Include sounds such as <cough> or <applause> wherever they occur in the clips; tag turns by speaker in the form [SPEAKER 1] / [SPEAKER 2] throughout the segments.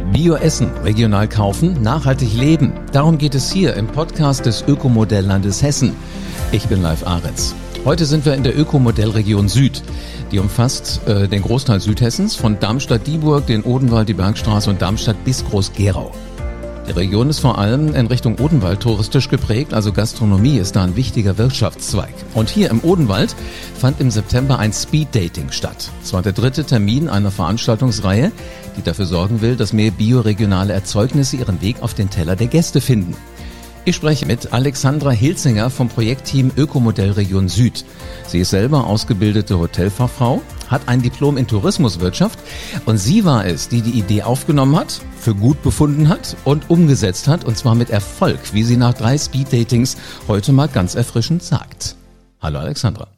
[SPEAKER 1] Bio essen, regional kaufen, nachhaltig leben. Darum geht es hier im Podcast des Ökomodelllandes Hessen. Ich bin Live Ahrens. Heute sind wir in der Ökomodellregion Süd. Die umfasst äh, den Großteil Südhessens von Darmstadt-Dieburg, den Odenwald, die Bergstraße und Darmstadt bis Groß-Gerau. Die Region ist vor allem in Richtung Odenwald touristisch geprägt, also Gastronomie ist da ein wichtiger Wirtschaftszweig. Und hier im Odenwald fand im September ein Speed-Dating statt. Es war der dritte Termin einer Veranstaltungsreihe, die dafür sorgen will, dass mehr bioregionale Erzeugnisse ihren Weg auf den Teller der Gäste finden. Ich spreche mit Alexandra Hilzinger vom Projektteam Ökomodell Region Süd. Sie ist selber ausgebildete Hotelfachfrau, hat ein Diplom in Tourismuswirtschaft und sie war es, die die Idee aufgenommen hat, für gut befunden hat und umgesetzt hat und zwar mit Erfolg, wie sie nach drei Speed-Datings heute mal ganz erfrischend sagt. Hallo Alexandra.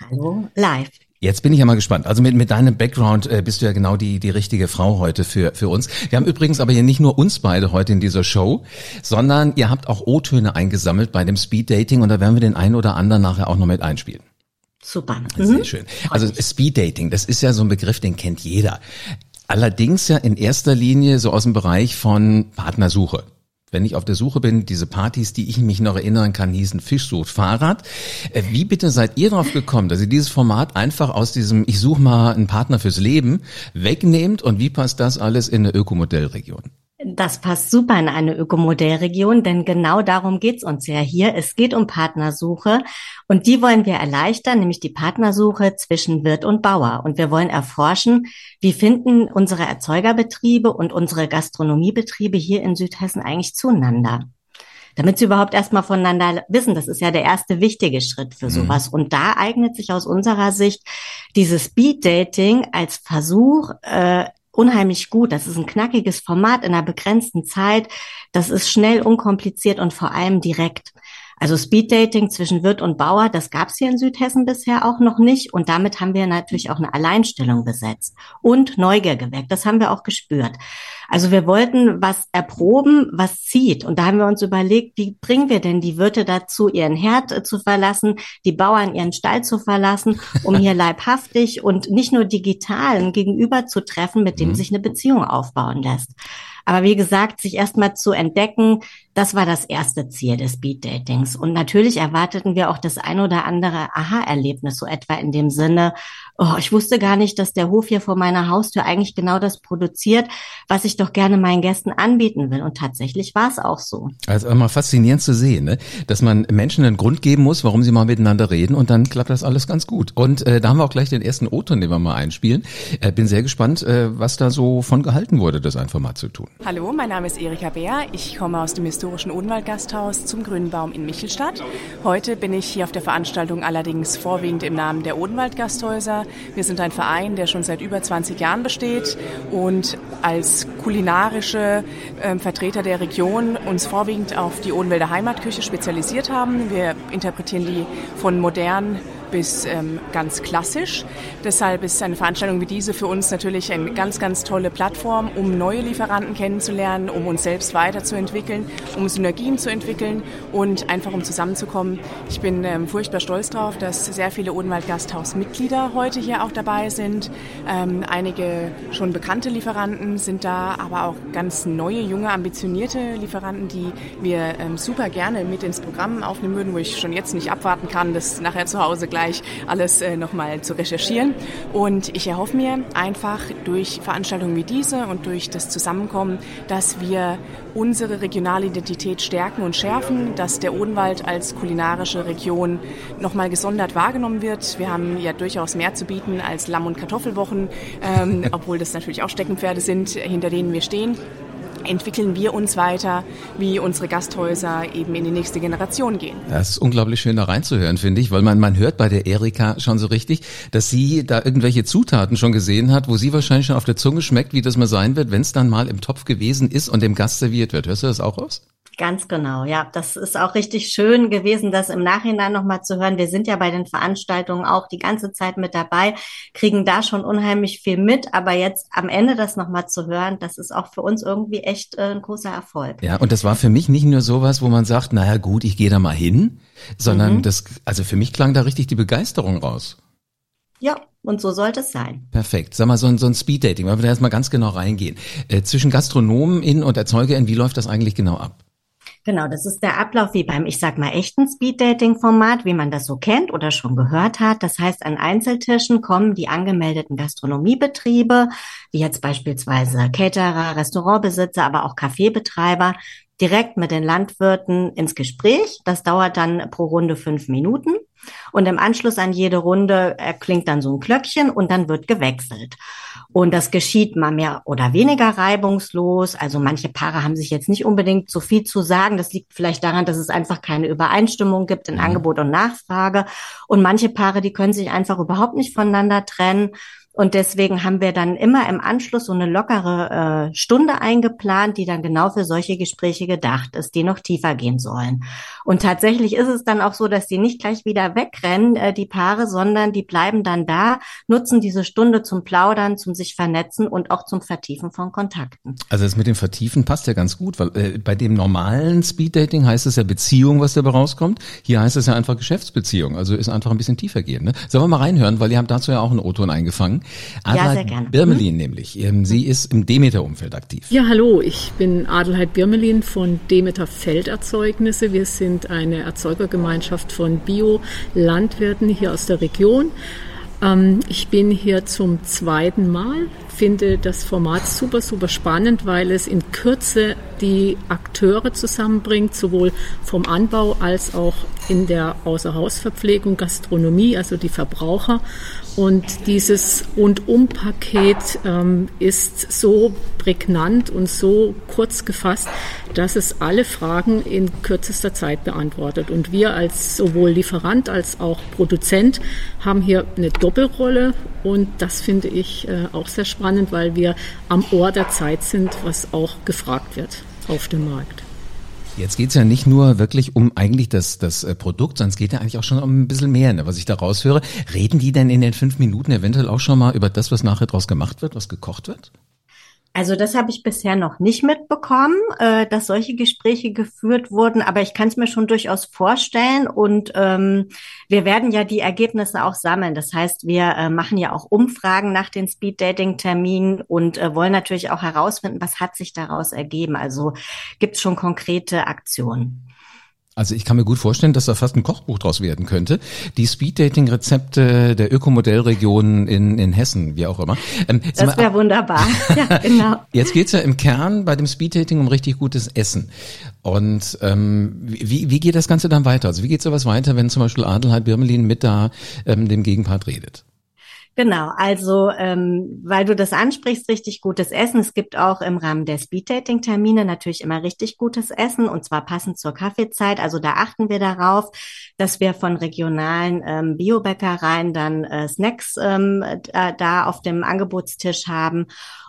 [SPEAKER 2] Hallo, live.
[SPEAKER 1] Jetzt bin ich ja mal gespannt. Also mit, mit deinem Background äh, bist du ja genau die, die richtige Frau heute für, für uns. Wir haben übrigens aber hier nicht nur uns beide heute in dieser Show, sondern ihr habt auch O-Töne eingesammelt bei dem Speed Dating und da werden wir den einen oder anderen nachher auch noch mit einspielen.
[SPEAKER 2] Super.
[SPEAKER 1] Sehr mhm. schön. Also Speed Dating, das ist ja so ein Begriff, den kennt jeder. Allerdings ja in erster Linie so aus dem Bereich von Partnersuche wenn ich auf der Suche bin, diese Partys, die ich mich noch erinnern kann, hießen Fisch sucht Fahrrad. Äh, wie bitte seid ihr darauf gekommen, dass ihr dieses Format einfach aus diesem Ich suche mal einen Partner fürs Leben wegnehmt und wie passt das alles in eine Ökomodellregion?
[SPEAKER 2] Das passt super in eine Ökomodellregion, denn genau darum geht's uns ja hier. Es geht um Partnersuche und die wollen wir erleichtern, nämlich die Partnersuche zwischen Wirt und Bauer. Und wir wollen erforschen, wie finden unsere Erzeugerbetriebe und unsere Gastronomiebetriebe hier in Südhessen eigentlich zueinander damit sie überhaupt erstmal voneinander wissen. Das ist ja der erste wichtige Schritt für mhm. sowas. Und da eignet sich aus unserer Sicht dieses Speed Dating als Versuch, äh, unheimlich gut. Das ist ein knackiges Format in einer begrenzten Zeit. Das ist schnell, unkompliziert und vor allem direkt. Also Speeddating zwischen Wirt und Bauer, das gab es hier in Südhessen bisher auch noch nicht. Und damit haben wir natürlich auch eine Alleinstellung besetzt und Neugier geweckt. Das haben wir auch gespürt. Also wir wollten was erproben, was zieht. Und da haben wir uns überlegt, wie bringen wir denn die Wirte dazu, ihren Herd äh, zu verlassen, die Bauern ihren Stall zu verlassen, um hier <laughs> leibhaftig und nicht nur digital Gegenüber zu treffen, mit dem mhm. sich eine Beziehung aufbauen lässt. Aber wie gesagt, sich erstmal zu entdecken, das war das erste Ziel des Speed Datings. Und natürlich erwarteten wir auch das ein oder andere Aha-Erlebnis, so etwa in dem Sinne, oh, ich wusste gar nicht, dass der Hof hier vor meiner Haustür eigentlich genau das produziert, was ich doch gerne meinen Gästen anbieten will. Und tatsächlich war es auch so.
[SPEAKER 1] Also immer faszinierend zu sehen, ne? dass man Menschen einen Grund geben muss, warum sie mal miteinander reden und dann klappt das alles ganz gut. Und äh, da haben wir auch gleich den ersten O-Ton, den wir mal einspielen. Äh, bin sehr gespannt, äh, was da so von gehalten wurde, das einfach mal zu tun.
[SPEAKER 3] Hallo, mein Name ist Erika Bär. Ich komme aus dem historischen Odenwald-Gasthaus zum Grünen Baum in Michelstadt. Heute bin ich hier auf der Veranstaltung allerdings vorwiegend im Namen der Odenwald-Gasthäuser. Wir sind ein Verein, der schon seit über 20 Jahren besteht und als kulinarische äh, Vertreter der Region uns vorwiegend auf die Odenwälder Heimatküche spezialisiert haben. Wir interpretieren die von modern bis ähm, ganz klassisch. Deshalb ist eine Veranstaltung wie diese für uns natürlich eine ganz, ganz tolle Plattform, um neue Lieferanten kennenzulernen, um uns selbst weiterzuentwickeln, um Synergien zu entwickeln und einfach um zusammenzukommen. Ich bin ähm, furchtbar stolz darauf, dass sehr viele Odenwald-Gasthaus-Mitglieder heute hier auch dabei sind. Ähm, einige schon bekannte Lieferanten sind da, aber auch ganz neue, junge, ambitionierte Lieferanten, die wir ähm, super gerne mit ins Programm aufnehmen würden, wo ich schon jetzt nicht abwarten kann, das nachher zu Hause gleich gleich alles äh, nochmal zu recherchieren. Und ich erhoffe mir einfach durch Veranstaltungen wie diese und durch das Zusammenkommen, dass wir unsere regionale Identität stärken und schärfen, dass der Odenwald als kulinarische Region nochmal gesondert wahrgenommen wird. Wir haben ja durchaus mehr zu bieten als Lamm- und Kartoffelwochen, ähm, <laughs> obwohl das natürlich auch Steckenpferde sind, hinter denen wir stehen entwickeln wir uns weiter, wie unsere Gasthäuser eben in die nächste Generation gehen.
[SPEAKER 1] Das ist unglaublich schön da reinzuhören, finde ich, weil man, man hört bei der Erika schon so richtig, dass sie da irgendwelche Zutaten schon gesehen hat, wo sie wahrscheinlich schon auf der Zunge schmeckt, wie das mal sein wird, wenn es dann mal im Topf gewesen ist und dem Gast serviert wird. Hörst du das auch aus?
[SPEAKER 2] Ganz genau, ja. Das ist auch richtig schön gewesen, das im Nachhinein nochmal zu hören. Wir sind ja bei den Veranstaltungen auch die ganze Zeit mit dabei, kriegen da schon unheimlich viel mit, aber jetzt am Ende das nochmal zu hören, das ist auch für uns irgendwie echt äh, ein großer Erfolg.
[SPEAKER 1] Ja, und das war für mich nicht nur sowas, wo man sagt, naja gut, ich gehe da mal hin, sondern mhm. das, also für mich klang da richtig die Begeisterung raus.
[SPEAKER 2] Ja, und so sollte es sein.
[SPEAKER 1] Perfekt. Sag mal, so ein, so ein Speed-Dating, weil wir da erstmal ganz genau reingehen. Äh, zwischen Gastronomen in und ErzeugerInnen, wie läuft das eigentlich genau ab?
[SPEAKER 2] Genau, das ist der Ablauf wie beim, ich sag mal, echten Speed-Dating-Format, wie man das so kennt oder schon gehört hat. Das heißt, an Einzeltischen kommen die angemeldeten Gastronomiebetriebe, wie jetzt beispielsweise Caterer, Restaurantbesitzer, aber auch Kaffeebetreiber, direkt mit den Landwirten ins Gespräch. Das dauert dann pro Runde fünf Minuten. Und im Anschluss an jede Runde erklingt dann so ein Glöckchen und dann wird gewechselt. Und das geschieht mal mehr oder weniger reibungslos. Also manche Paare haben sich jetzt nicht unbedingt so viel zu sagen. Das liegt vielleicht daran, dass es einfach keine Übereinstimmung gibt in mhm. Angebot und Nachfrage. Und manche Paare, die können sich einfach überhaupt nicht voneinander trennen. Und deswegen haben wir dann immer im Anschluss so eine lockere äh, Stunde eingeplant, die dann genau für solche Gespräche gedacht ist, die noch tiefer gehen sollen. Und tatsächlich ist es dann auch so, dass die nicht gleich wieder wegrennen, äh, die Paare, sondern die bleiben dann da, nutzen diese Stunde zum Plaudern, zum sich vernetzen und auch zum Vertiefen von Kontakten.
[SPEAKER 1] Also das mit dem Vertiefen passt ja ganz gut, weil äh, bei dem normalen Speeddating heißt es ja Beziehung, was dabei rauskommt. Hier heißt es ja einfach Geschäftsbeziehung. Also ist einfach ein bisschen tiefer gehen. Ne? Sollen wir mal reinhören, weil ihr habt dazu ja auch einen O-Ton eingefangen.
[SPEAKER 2] Adelheid ja, sehr gerne.
[SPEAKER 1] Birmelin mhm. nämlich. Ähm, sie ist im Demeter-Umfeld aktiv.
[SPEAKER 4] Ja, hallo. Ich bin Adelheid Birmelin von Demeter Felderzeugnisse. Wir sind eine Erzeugergemeinschaft von Bio-Landwirten hier aus der Region. Ähm, ich bin hier zum zweiten Mal, finde das Format super, super spannend, weil es in Kürze die Akteure zusammenbringt, sowohl vom Anbau als auch in der Außerhausverpflegung, Gastronomie, also die Verbraucher. Und dieses Rundum-Paket ähm, ist so prägnant und so kurz gefasst, dass es alle Fragen in kürzester Zeit beantwortet. Und wir als sowohl Lieferant als auch Produzent haben hier eine Doppelrolle und das finde ich äh, auch sehr spannend, weil wir am Ohr der Zeit sind, was auch gefragt wird auf dem Markt.
[SPEAKER 1] Jetzt geht's ja nicht nur wirklich um eigentlich das, das äh, Produkt, sondern es geht ja eigentlich auch schon um ein bisschen mehr, ne, was ich da raushöre. Reden die denn in den fünf Minuten eventuell auch schon mal über das, was nachher draus gemacht wird, was gekocht wird?
[SPEAKER 2] Also das habe ich bisher noch nicht mitbekommen, äh, dass solche Gespräche geführt wurden, aber ich kann es mir schon durchaus vorstellen und ähm, wir werden ja die Ergebnisse auch sammeln. Das heißt, wir äh, machen ja auch Umfragen nach den Speed-Dating-Terminen und äh, wollen natürlich auch herausfinden, was hat sich daraus ergeben. Also gibt es schon konkrete Aktionen.
[SPEAKER 1] Also ich kann mir gut vorstellen, dass da fast ein Kochbuch draus werden könnte. Die Speed-Dating-Rezepte der Ökomodellregionen in, in Hessen, wie auch immer.
[SPEAKER 2] Ähm, das wäre wunderbar. <laughs> ja, genau.
[SPEAKER 1] Jetzt geht's ja im Kern bei dem Speed-Dating um richtig gutes Essen. Und ähm, wie, wie geht das Ganze dann weiter? Also wie geht sowas weiter, wenn zum Beispiel Adelheid Birmelin mit da ähm, dem Gegenpart redet?
[SPEAKER 2] Genau, also ähm, weil du das ansprichst, richtig gutes Essen. Es gibt auch im Rahmen der Speed-Dating-Termine natürlich immer richtig gutes Essen und zwar passend zur Kaffeezeit. Also da achten wir darauf, dass wir von regionalen ähm, Biobäckereien dann äh, Snacks ähm, da auf dem Angebotstisch haben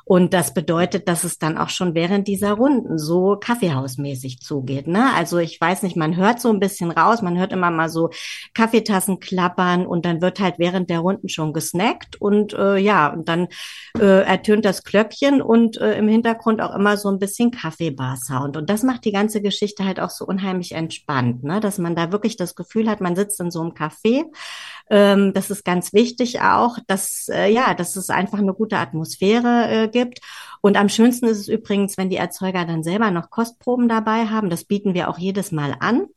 [SPEAKER 2] und das bedeutet, dass es dann auch schon während dieser Runden so kaffeehausmäßig zugeht. Ne? Also ich weiß nicht, man hört so ein bisschen raus, man hört immer mal so Kaffeetassen klappern und dann wird halt während der Runden schon gesnackt und äh, ja, und dann äh, ertönt das Klöckchen und äh, im Hintergrund auch immer so ein bisschen Kaffeebar-Sound. Und das macht die ganze Geschichte halt auch so unheimlich entspannt, ne? dass man da wirklich das Gefühl hat, man sitzt in so einem Café ähm, das ist ganz wichtig auch, dass, äh, ja, dass es einfach eine gute Atmosphäre äh, gibt. Und am schönsten ist es übrigens, wenn die Erzeuger dann selber noch Kostproben dabei haben. Das bieten wir auch jedes Mal an.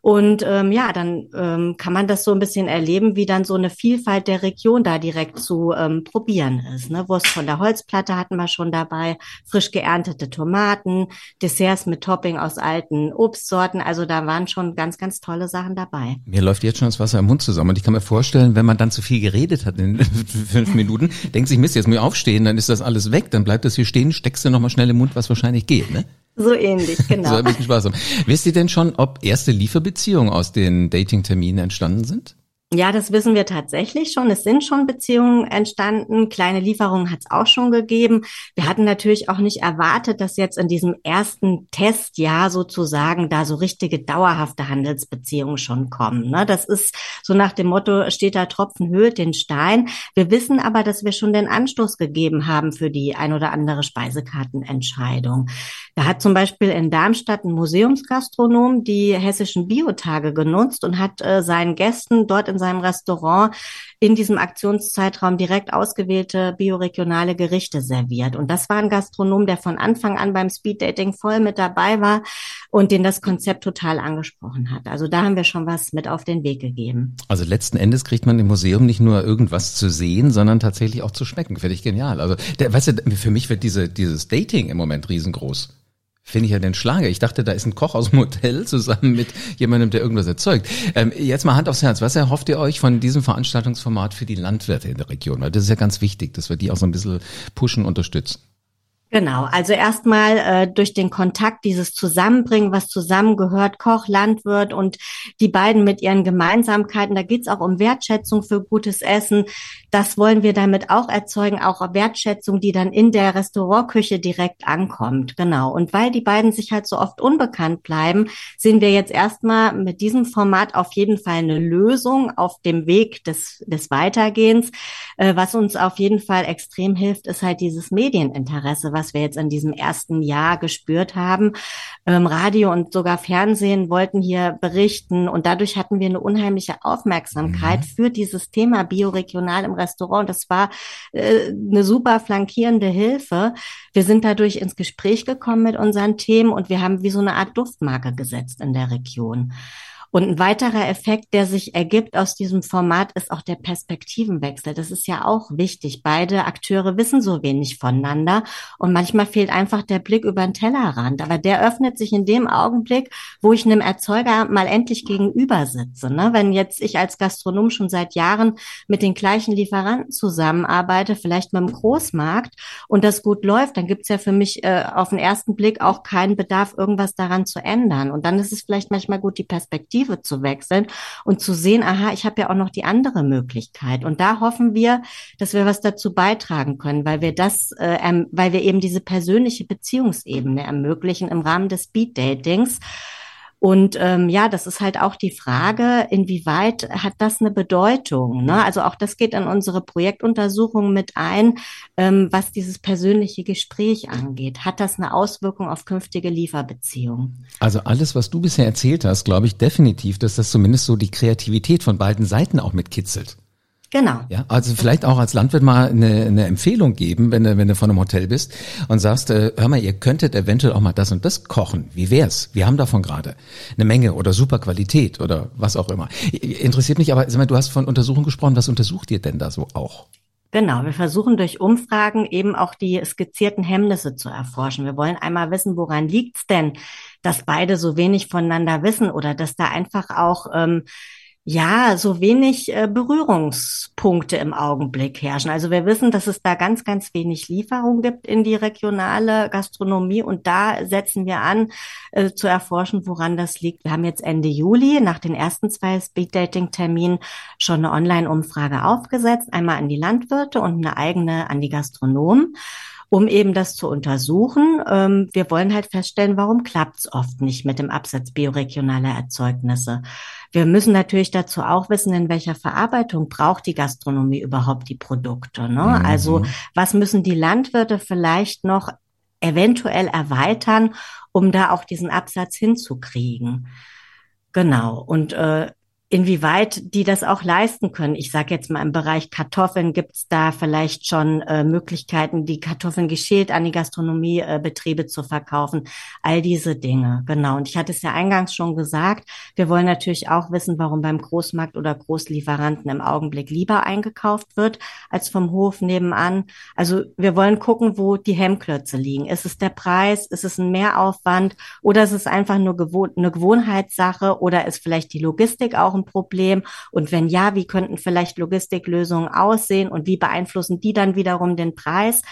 [SPEAKER 2] Und ähm, ja, dann ähm, kann man das so ein bisschen erleben, wie dann so eine Vielfalt der Region da direkt zu ähm, probieren ist. Ne? Wurst von der Holzplatte hatten wir schon dabei, frisch geerntete Tomaten, Desserts mit Topping aus alten Obstsorten. Also da waren schon ganz, ganz tolle Sachen dabei.
[SPEAKER 1] Mir läuft jetzt schon das Wasser im Mund zusammen. Und ich kann mir vorstellen, wenn man dann zu viel geredet hat in <laughs> fünf Minuten, denkt sich, Mist, jetzt muss ich aufstehen, dann ist das alles weg, dann bleibt das hier stehen, steckst du nochmal schnell im Mund, was wahrscheinlich geht, ne?
[SPEAKER 2] So ähnlich, <laughs> genau. so
[SPEAKER 1] ein bisschen Spaß haben. Wisst ihr denn schon, ob erste Lieferbeziehungen aus den Dating-Terminen entstanden sind?
[SPEAKER 2] Ja, das wissen wir tatsächlich schon. Es sind schon Beziehungen entstanden. Kleine Lieferungen hat es auch schon gegeben. Wir hatten natürlich auch nicht erwartet, dass jetzt in diesem ersten Testjahr sozusagen da so richtige dauerhafte Handelsbeziehungen schon kommen. Ne? Das ist so nach dem Motto, steht da Tropfen höhlt den Stein. Wir wissen aber, dass wir schon den Anstoß gegeben haben für die ein oder andere Speisekartenentscheidung. Da hat zum Beispiel in Darmstadt ein Museumsgastronom die hessischen Biotage genutzt und hat äh, seinen Gästen dort in in seinem Restaurant in diesem Aktionszeitraum direkt ausgewählte bioregionale Gerichte serviert. Und das war ein Gastronom, der von Anfang an beim Speeddating voll mit dabei war und den das Konzept total angesprochen hat. Also da haben wir schon was mit auf den Weg gegeben.
[SPEAKER 1] Also letzten Endes kriegt man im Museum nicht nur irgendwas zu sehen, sondern tatsächlich auch zu schmecken. Finde ich genial. Also, der, weißt du, für mich wird diese, dieses Dating im Moment riesengroß. Finde ich ja den Schlager. Ich dachte, da ist ein Koch aus dem Hotel zusammen mit jemandem, der irgendwas erzeugt. Ähm, jetzt mal Hand aufs Herz. Was erhofft ihr euch von diesem Veranstaltungsformat für die Landwirte in der Region? Weil das ist ja ganz wichtig, dass wir die auch so ein bisschen pushen, unterstützen.
[SPEAKER 2] Genau, also erstmal äh, durch den Kontakt, dieses Zusammenbringen, was zusammengehört, Koch, Landwirt und die beiden mit ihren Gemeinsamkeiten. Da geht's auch um Wertschätzung für gutes Essen. Das wollen wir damit auch erzeugen, auch Wertschätzung, die dann in der Restaurantküche direkt ankommt. Genau. Und weil die beiden sich halt so oft unbekannt bleiben, sehen wir jetzt erstmal mit diesem Format auf jeden Fall eine Lösung auf dem Weg des, des Weitergehens. Äh, was uns auf jeden Fall extrem hilft, ist halt dieses Medieninteresse was wir jetzt in diesem ersten Jahr gespürt haben. Ähm, Radio und sogar Fernsehen wollten hier berichten und dadurch hatten wir eine unheimliche Aufmerksamkeit mhm. für dieses Thema bioregional im Restaurant. Das war äh, eine super flankierende Hilfe. Wir sind dadurch ins Gespräch gekommen mit unseren Themen und wir haben wie so eine Art Duftmarke gesetzt in der Region. Und ein weiterer Effekt, der sich ergibt aus diesem Format, ist auch der Perspektivenwechsel. Das ist ja auch wichtig. Beide Akteure wissen so wenig voneinander und manchmal fehlt einfach der Blick über den Tellerrand. Aber der öffnet sich in dem Augenblick, wo ich einem Erzeuger mal endlich gegenüber sitze. Ne? Wenn jetzt ich als Gastronom schon seit Jahren mit den gleichen Lieferanten zusammenarbeite, vielleicht mit dem Großmarkt und das gut läuft, dann gibt's ja für mich äh, auf den ersten Blick auch keinen Bedarf, irgendwas daran zu ändern. Und dann ist es vielleicht manchmal gut, die Perspektive Perspektive zu wechseln und zu sehen, aha, ich habe ja auch noch die andere Möglichkeit. Und da hoffen wir, dass wir was dazu beitragen können, weil wir das, äh, ähm, weil wir eben diese persönliche Beziehungsebene ermöglichen im Rahmen des Speed Datings. Und ähm, ja, das ist halt auch die Frage, inwieweit hat das eine Bedeutung? Ne? Also auch das geht in unsere Projektuntersuchung mit ein, ähm, was dieses persönliche Gespräch angeht. Hat das eine Auswirkung auf künftige Lieferbeziehungen?
[SPEAKER 1] Also alles, was du bisher erzählt hast, glaube ich definitiv, dass das zumindest so die Kreativität von beiden Seiten auch mitkitzelt.
[SPEAKER 2] Genau.
[SPEAKER 1] Ja, also vielleicht auch als Landwirt mal eine, eine Empfehlung geben, wenn du, wenn du von einem Hotel bist und sagst, äh, hör mal, ihr könntet eventuell auch mal das und das kochen. Wie wär's? Wir haben davon gerade eine Menge oder super Qualität oder was auch immer. Interessiert mich aber, sag mal, du hast von Untersuchungen gesprochen. Was untersucht ihr denn da so auch?
[SPEAKER 2] Genau, wir versuchen durch Umfragen eben auch die skizzierten Hemmnisse zu erforschen. Wir wollen einmal wissen, woran liegt's denn, dass beide so wenig voneinander wissen oder dass da einfach auch ähm, ja, so wenig äh, Berührungspunkte im Augenblick herrschen. Also wir wissen, dass es da ganz, ganz wenig Lieferung gibt in die regionale Gastronomie und da setzen wir an, äh, zu erforschen, woran das liegt. Wir haben jetzt Ende Juli nach den ersten zwei Speed-Dating-Terminen schon eine Online-Umfrage aufgesetzt, einmal an die Landwirte und eine eigene an die Gastronomen um eben das zu untersuchen. Ähm, wir wollen halt feststellen, warum klappt es oft nicht mit dem Absatz bioregionaler Erzeugnisse. Wir müssen natürlich dazu auch wissen, in welcher Verarbeitung braucht die Gastronomie überhaupt die Produkte. Ne? Mhm. Also was müssen die Landwirte vielleicht noch eventuell erweitern, um da auch diesen Absatz hinzukriegen. Genau. Und äh, inwieweit die das auch leisten können. Ich sage jetzt mal im Bereich Kartoffeln gibt es da vielleicht schon äh, Möglichkeiten, die Kartoffeln geschält an die Gastronomiebetriebe äh, zu verkaufen. All diese Dinge, genau. Und ich hatte es ja eingangs schon gesagt, wir wollen natürlich auch wissen, warum beim Großmarkt oder Großlieferanten im Augenblick lieber eingekauft wird als vom Hof nebenan. Also wir wollen gucken, wo die Hemmklötze liegen. Ist es der Preis? Ist es ein Mehraufwand? Oder ist es einfach nur gewohn eine Gewohnheitssache? Oder ist vielleicht die Logistik auch ein Problem? Und wenn ja, wie könnten vielleicht Logistiklösungen aussehen und wie beeinflussen die dann wiederum den Preis?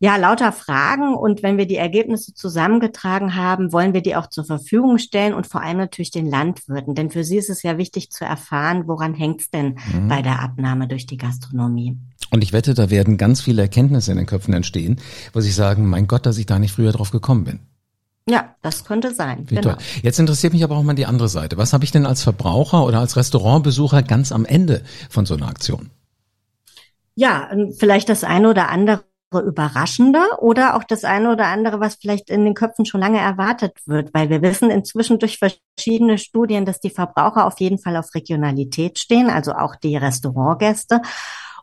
[SPEAKER 2] Ja, lauter Fragen. Und wenn wir die Ergebnisse zusammengetragen haben, wollen wir die auch zur Verfügung stellen und vor allem natürlich den Landwirten. Denn für sie ist es ja wichtig zu erfahren, woran hängt es denn mhm. bei der Abnahme durch die Gastronomie.
[SPEAKER 1] Und ich wette, da werden ganz viele Erkenntnisse in den Köpfen entstehen, wo sie sagen, mein Gott, dass ich da nicht früher drauf gekommen bin.
[SPEAKER 2] Ja, das könnte sein.
[SPEAKER 1] Wie genau. Toll. Jetzt interessiert mich aber auch mal die andere Seite. Was habe ich denn als Verbraucher oder als Restaurantbesucher ganz am Ende von so einer Aktion?
[SPEAKER 2] Ja, vielleicht das eine oder andere Überraschende oder auch das eine oder andere, was vielleicht in den Köpfen schon lange erwartet wird, weil wir wissen inzwischen durch verschiedene Studien, dass die Verbraucher auf jeden Fall auf Regionalität stehen, also auch die Restaurantgäste.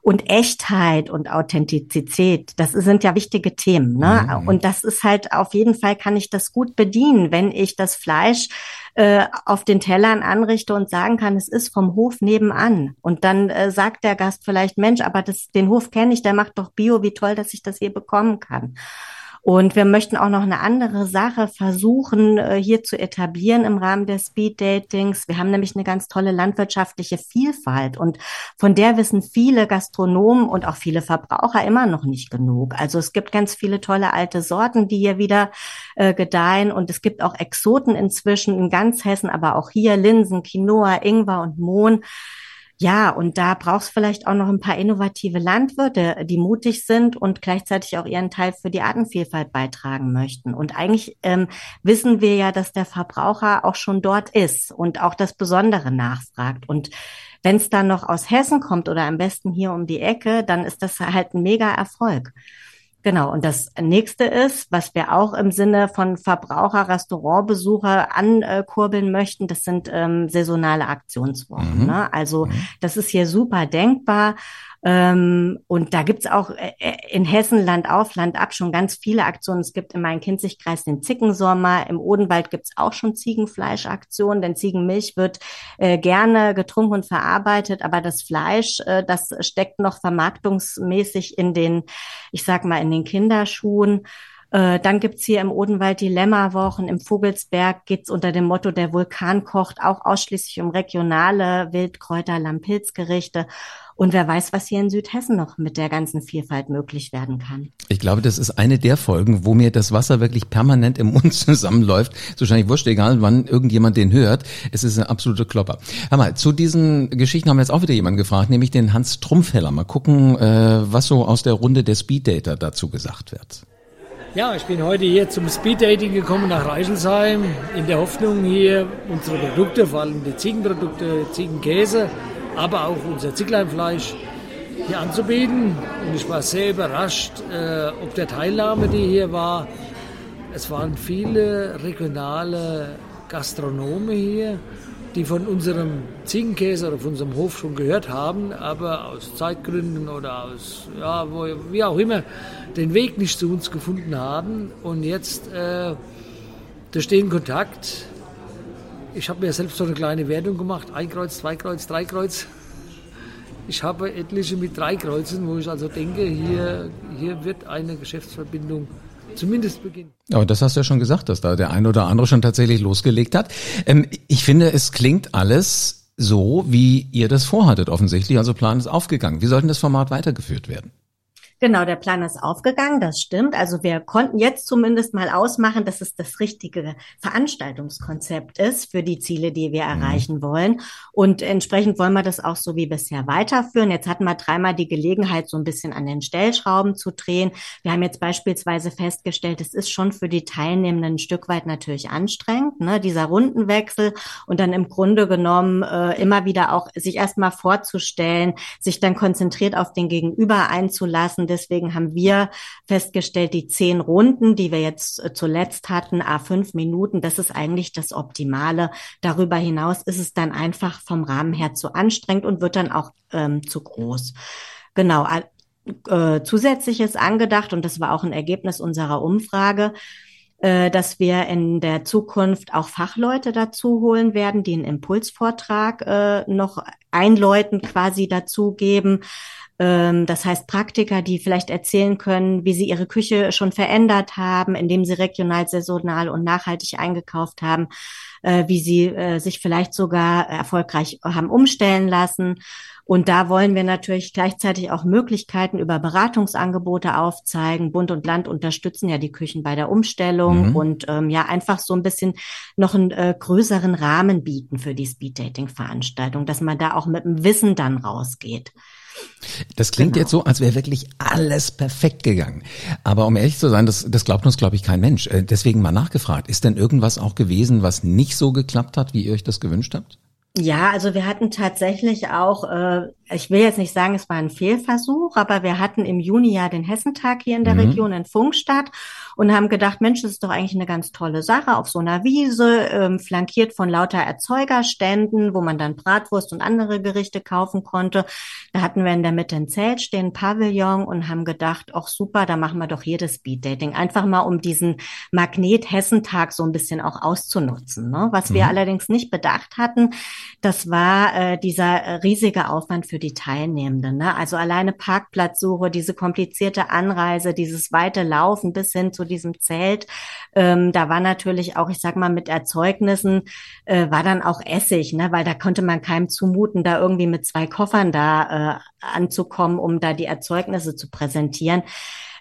[SPEAKER 2] Und Echtheit und Authentizität, das sind ja wichtige Themen. Ne? Mhm. Und das ist halt auf jeden Fall, kann ich das gut bedienen, wenn ich das Fleisch äh, auf den Tellern anrichte und sagen kann, es ist vom Hof nebenan. Und dann äh, sagt der Gast vielleicht, Mensch, aber das, den Hof kenne ich, der macht doch Bio, wie toll, dass ich das hier bekommen kann. Und wir möchten auch noch eine andere Sache versuchen, äh, hier zu etablieren im Rahmen der Speed Datings. Wir haben nämlich eine ganz tolle landwirtschaftliche Vielfalt und von der wissen viele Gastronomen und auch viele Verbraucher immer noch nicht genug. Also es gibt ganz viele tolle alte Sorten, die hier wieder äh, gedeihen und es gibt auch Exoten inzwischen in ganz Hessen, aber auch hier Linsen, Quinoa, Ingwer und Mohn. Ja, und da brauchst vielleicht auch noch ein paar innovative Landwirte, die mutig sind und gleichzeitig auch ihren Teil für die Artenvielfalt beitragen möchten. Und eigentlich ähm, wissen wir ja, dass der Verbraucher auch schon dort ist und auch das Besondere nachfragt. Und wenn es dann noch aus Hessen kommt oder am besten hier um die Ecke, dann ist das halt ein mega Erfolg. Genau. Und das nächste ist, was wir auch im Sinne von Verbraucher, Restaurantbesucher ankurbeln möchten, das sind ähm, saisonale Aktionswochen. Mhm. Ne? Also mhm. das ist hier super denkbar. Ähm, und da gibt's auch äh, äh, in Hessen Land auf, Land ab schon ganz viele Aktionen. Es gibt in meinem Kinzigkreis den Zickensommer. Im Odenwald gibt's auch schon Ziegenfleischaktionen, denn Ziegenmilch wird äh, gerne getrunken und verarbeitet, aber das Fleisch, äh, das steckt noch vermarktungsmäßig in den, ich sag mal, in den Kinderschuhen. Äh, dann gibt's hier im Odenwald die Lämmerwochen. Im Vogelsberg geht's unter dem Motto Der Vulkan kocht auch ausschließlich um regionale Wildkräuter, Lampilzgerichte. Und wer weiß, was hier in Südhessen noch mit der ganzen Vielfalt möglich werden kann.
[SPEAKER 1] Ich glaube, das ist eine der Folgen, wo mir das Wasser wirklich permanent im Mund <laughs> zusammenläuft. So wahrscheinlich wurscht, egal wann irgendjemand den hört. Es ist ein absoluter Klopper. Hör mal, zu diesen Geschichten haben wir jetzt auch wieder jemanden gefragt, nämlich den Hans Trumpfeller. Mal gucken, äh, was so aus der Runde der Speeddater dazu gesagt wird.
[SPEAKER 5] Ja, ich bin heute hier zum Speeddating gekommen nach Reichelsheim in der Hoffnung, hier unsere Produkte, vor allem die Ziegenprodukte, Ziegenkäse, aber auch unser Zickleinfleisch hier anzubieten. Und ich war sehr überrascht, äh, ob der Teilnahme, die hier war. Es waren viele regionale Gastronome hier, die von unserem Ziegenkäse oder von unserem Hof schon gehört haben, aber aus Zeitgründen oder aus, ja, wo, wie auch immer, den Weg nicht zu uns gefunden haben. Und jetzt äh, durch den Kontakt ich habe mir selbst so eine kleine Wertung gemacht. Ein Kreuz, zwei Kreuz, drei Kreuz. Ich habe etliche mit drei Kreuzen, wo ich also denke, hier, hier wird eine Geschäftsverbindung zumindest beginnen.
[SPEAKER 1] Aber das hast du ja schon gesagt, dass da der ein oder andere schon tatsächlich losgelegt hat. Ähm, ich finde, es klingt alles so, wie ihr das vorhattet offensichtlich. Also Plan ist aufgegangen. Wie soll denn das Format weitergeführt werden?
[SPEAKER 2] Genau, der Plan ist aufgegangen, das stimmt. Also wir konnten jetzt zumindest mal ausmachen, dass es das richtige Veranstaltungskonzept ist für die Ziele, die wir mhm. erreichen wollen. Und entsprechend wollen wir das auch so wie bisher weiterführen. Jetzt hatten wir dreimal die Gelegenheit, so ein bisschen an den Stellschrauben zu drehen. Wir haben jetzt beispielsweise festgestellt, es ist schon für die Teilnehmenden ein Stück weit natürlich anstrengend, ne? dieser Rundenwechsel und dann im Grunde genommen äh, immer wieder auch sich erstmal vorzustellen, sich dann konzentriert auf den Gegenüber einzulassen deswegen haben wir festgestellt, die zehn Runden, die wir jetzt äh, zuletzt hatten, a fünf Minuten, das ist eigentlich das Optimale. Darüber hinaus ist es dann einfach vom Rahmen her zu anstrengend und wird dann auch ähm, zu groß. Genau. Äh, zusätzliches angedacht und das war auch ein Ergebnis unserer Umfrage äh, dass wir in der Zukunft auch Fachleute dazu holen werden, die einen Impulsvortrag äh, noch einläuten quasi dazugeben. Ähm, das heißt Praktiker, die vielleicht erzählen können, wie sie ihre Küche schon verändert haben, indem sie regional, saisonal und nachhaltig eingekauft haben, äh, wie sie äh, sich vielleicht sogar erfolgreich haben umstellen lassen. Und da wollen wir natürlich gleichzeitig auch Möglichkeiten über Beratungsangebote aufzeigen. Bund und Land unterstützen ja die Küchen bei der Umstellung mhm. und ähm, ja einfach so ein bisschen noch einen äh, größeren Rahmen bieten für die Speed-Dating-Veranstaltung, dass man da auch mit dem Wissen dann rausgeht.
[SPEAKER 1] Das klingt genau. jetzt so, als wäre wirklich alles perfekt gegangen. Aber um ehrlich zu sein, das, das glaubt uns, glaube ich, kein Mensch. Äh, deswegen mal nachgefragt. Ist denn irgendwas auch gewesen, was nicht so geklappt hat, wie ihr euch das gewünscht habt?
[SPEAKER 2] Ja, also wir hatten tatsächlich auch, äh, ich will jetzt nicht sagen, es war ein Fehlversuch, aber wir hatten im Juni ja den Hessentag hier in der mhm. Region in Funkstadt und haben gedacht, Mensch, das ist doch eigentlich eine ganz tolle Sache auf so einer Wiese, ähm, flankiert von lauter Erzeugerständen, wo man dann Bratwurst und andere Gerichte kaufen konnte. Da hatten wir in der Mitte ein Zelt stehen, Pavillon und haben gedacht, ach super, da machen wir doch hier das Speeddating. Einfach mal, um diesen Magnet Hessentag so ein bisschen auch auszunutzen. Ne? Was mhm. wir allerdings nicht bedacht hatten, das war äh, dieser riesige Aufwand für die Teilnehmenden. Ne? Also alleine Parkplatzsuche, diese komplizierte Anreise, dieses weite Laufen bis hin zu diesem Zelt. Ähm, da war natürlich auch, ich sag mal, mit Erzeugnissen äh, war dann auch Essig, ne? weil da konnte man keinem zumuten, da irgendwie mit zwei Koffern da äh, anzukommen, um da die Erzeugnisse zu präsentieren.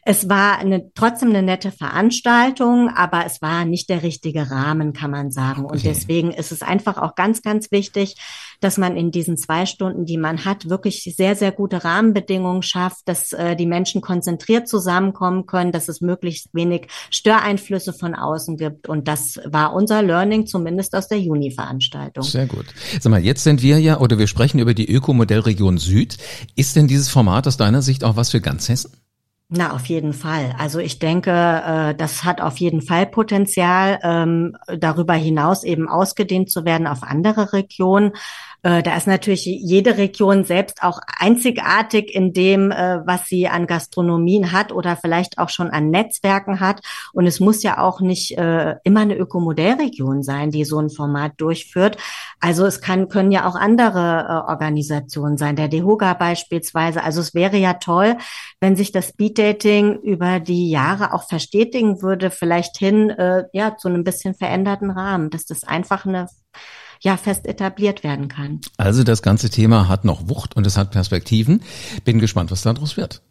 [SPEAKER 2] Es war eine, trotzdem eine nette Veranstaltung, aber es war nicht der richtige Rahmen, kann man sagen. Und okay. deswegen ist es einfach auch ganz, ganz wichtig, dass man in diesen zwei Stunden, die man hat, wirklich sehr, sehr gute Rahmenbedingungen schafft, dass äh, die Menschen konzentriert zusammenkommen können, dass es möglichst wenig Störeinflüsse von außen gibt. Und das war unser Learning, zumindest aus der Juni-Veranstaltung.
[SPEAKER 1] Sehr gut. Sag mal, jetzt sind wir ja, oder wir sprechen über die Ökomodellregion Süd. Ist denn dieses Format aus deiner Sicht auch was für ganz Hessen?
[SPEAKER 2] Na, auf jeden Fall. Also ich denke, äh, das hat auf jeden Fall Potenzial, ähm, darüber hinaus eben ausgedehnt zu werden auf andere Regionen. Äh, da ist natürlich jede Region selbst auch einzigartig in dem, äh, was sie an Gastronomien hat oder vielleicht auch schon an Netzwerken hat. Und es muss ja auch nicht äh, immer eine Ökomodellregion sein, die so ein Format durchführt. Also es kann, können ja auch andere Organisationen sein, der DEHOGA beispielsweise. Also es wäre ja toll, wenn sich das Speeddating über die Jahre auch verstetigen würde, vielleicht hin ja zu einem bisschen veränderten Rahmen, dass das einfach eine ja fest etabliert werden kann.
[SPEAKER 1] Also das ganze Thema hat noch Wucht und es hat Perspektiven. Bin gespannt, was daraus wird.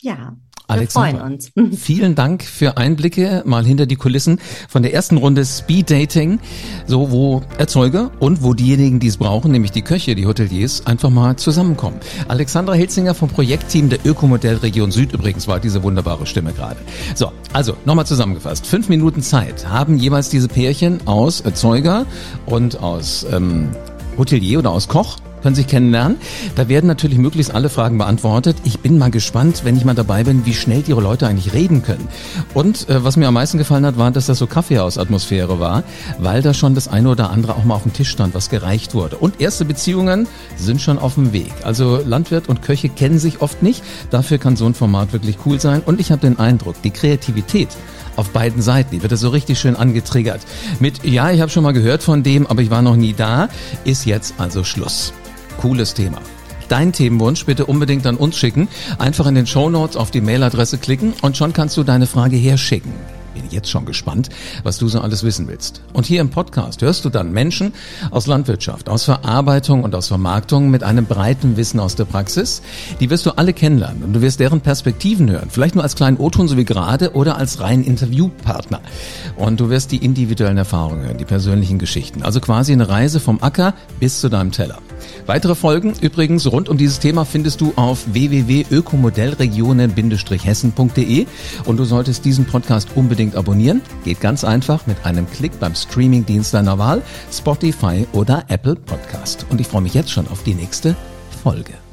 [SPEAKER 2] Ja,
[SPEAKER 1] Alexander, wir freuen uns. <laughs> Vielen Dank für Einblicke mal hinter die Kulissen von der ersten Runde Speed Dating, so wo Erzeuger und wo diejenigen, die es brauchen, nämlich die Köche, die Hoteliers, einfach mal zusammenkommen. Alexandra Hilzinger vom Projektteam der Ökomodell Region Süd übrigens war diese wunderbare Stimme gerade. So, also nochmal zusammengefasst. Fünf Minuten Zeit haben jeweils diese Pärchen aus Erzeuger und aus ähm, Hotelier oder aus Koch können sich kennenlernen. Da werden natürlich möglichst alle Fragen beantwortet. Ich bin mal gespannt, wenn ich mal dabei bin, wie schnell die Leute eigentlich reden können. Und äh, was mir am meisten gefallen hat, war, dass das so Kaffeehausatmosphäre war, weil da schon das eine oder andere auch mal auf dem Tisch stand, was gereicht wurde. Und erste Beziehungen sind schon auf dem Weg. Also Landwirt und Köche kennen sich oft nicht. Dafür kann so ein Format wirklich cool sein. Und ich habe den Eindruck, die Kreativität auf beiden Seiten. Die wird da so richtig schön angetriggert. Mit, ja, ich habe schon mal gehört von dem, aber ich war noch nie da, ist jetzt also Schluss. Cooles Thema. Dein Themenwunsch bitte unbedingt an uns schicken. Einfach in den Show Notes auf die Mailadresse klicken und schon kannst du deine Frage herschicken. Bin jetzt schon gespannt, was du so alles wissen willst. Und hier im Podcast hörst du dann Menschen aus Landwirtschaft, aus Verarbeitung und aus Vermarktung mit einem breiten Wissen aus der Praxis. Die wirst du alle kennenlernen und du wirst deren Perspektiven hören. Vielleicht nur als kleinen O-Ton, so wie gerade, oder als rein Interviewpartner. Und du wirst die individuellen Erfahrungen hören, die persönlichen Geschichten. Also quasi eine Reise vom Acker bis zu deinem Teller. Weitere Folgen übrigens rund um dieses Thema findest du auf www.ökomodellregionen-hessen.de und du solltest diesen Podcast unbedingt abonnieren. Geht ganz einfach mit einem Klick beim Streamingdienst deiner Wahl, Spotify oder Apple Podcast. Und ich freue mich jetzt schon auf die nächste Folge.